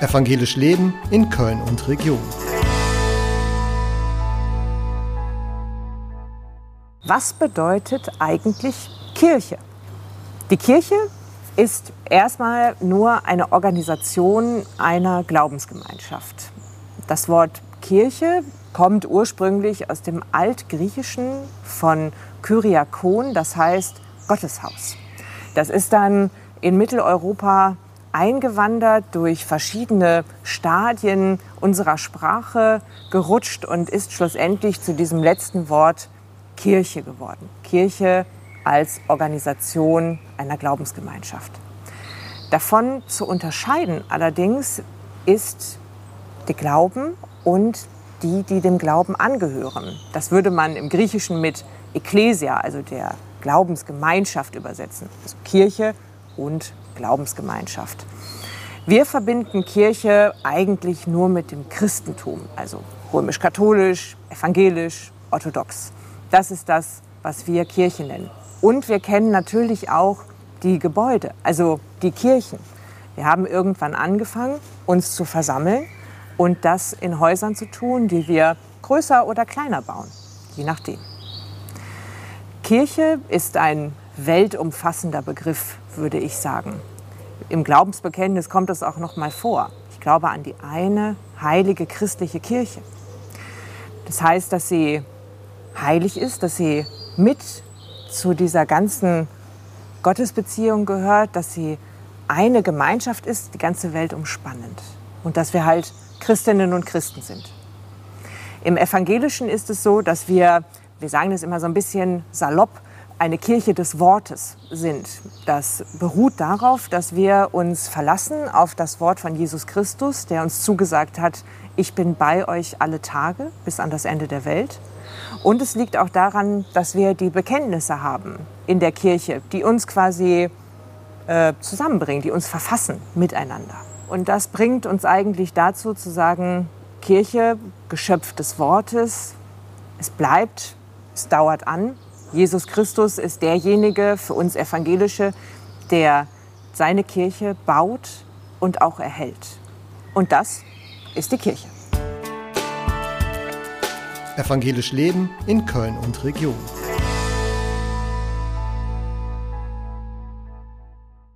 Evangelisch Leben in Köln und Region. Was bedeutet eigentlich Kirche? Die Kirche ist erstmal nur eine Organisation einer Glaubensgemeinschaft. Das Wort Kirche kommt ursprünglich aus dem Altgriechischen von Kyriakon, das heißt Gotteshaus. Das ist dann in Mitteleuropa eingewandert durch verschiedene Stadien unserer Sprache gerutscht und ist schlussendlich zu diesem letzten Wort Kirche geworden. Kirche als Organisation einer Glaubensgemeinschaft. Davon zu unterscheiden allerdings ist der Glauben und die, die dem Glauben angehören. Das würde man im Griechischen mit Ekklesia, also der Glaubensgemeinschaft übersetzen. Also Kirche und Glaubensgemeinschaft. Wir verbinden Kirche eigentlich nur mit dem Christentum, also römisch-katholisch, evangelisch, orthodox. Das ist das, was wir Kirche nennen. Und wir kennen natürlich auch die Gebäude, also die Kirchen. Wir haben irgendwann angefangen, uns zu versammeln und das in Häusern zu tun, die wir größer oder kleiner bauen, je nachdem. Kirche ist ein weltumfassender Begriff, würde ich sagen. Im Glaubensbekenntnis kommt es auch noch mal vor. Ich glaube an die eine heilige christliche Kirche. Das heißt, dass sie heilig ist, dass sie mit zu dieser ganzen Gottesbeziehung gehört, dass sie eine Gemeinschaft ist, die ganze Welt umspannend. Und dass wir halt Christinnen und Christen sind. Im Evangelischen ist es so, dass wir, wir sagen das immer so ein bisschen salopp, eine Kirche des Wortes sind. Das beruht darauf, dass wir uns verlassen auf das Wort von Jesus Christus, der uns zugesagt hat, ich bin bei euch alle Tage bis an das Ende der Welt. Und es liegt auch daran, dass wir die Bekenntnisse haben in der Kirche, die uns quasi äh, zusammenbringen, die uns verfassen miteinander. Und das bringt uns eigentlich dazu zu sagen, Kirche, Geschöpf des Wortes, es bleibt, es dauert an. Jesus Christus ist derjenige für uns Evangelische, der seine Kirche baut und auch erhält. Und das ist die Kirche. Evangelisch Leben in Köln und Region.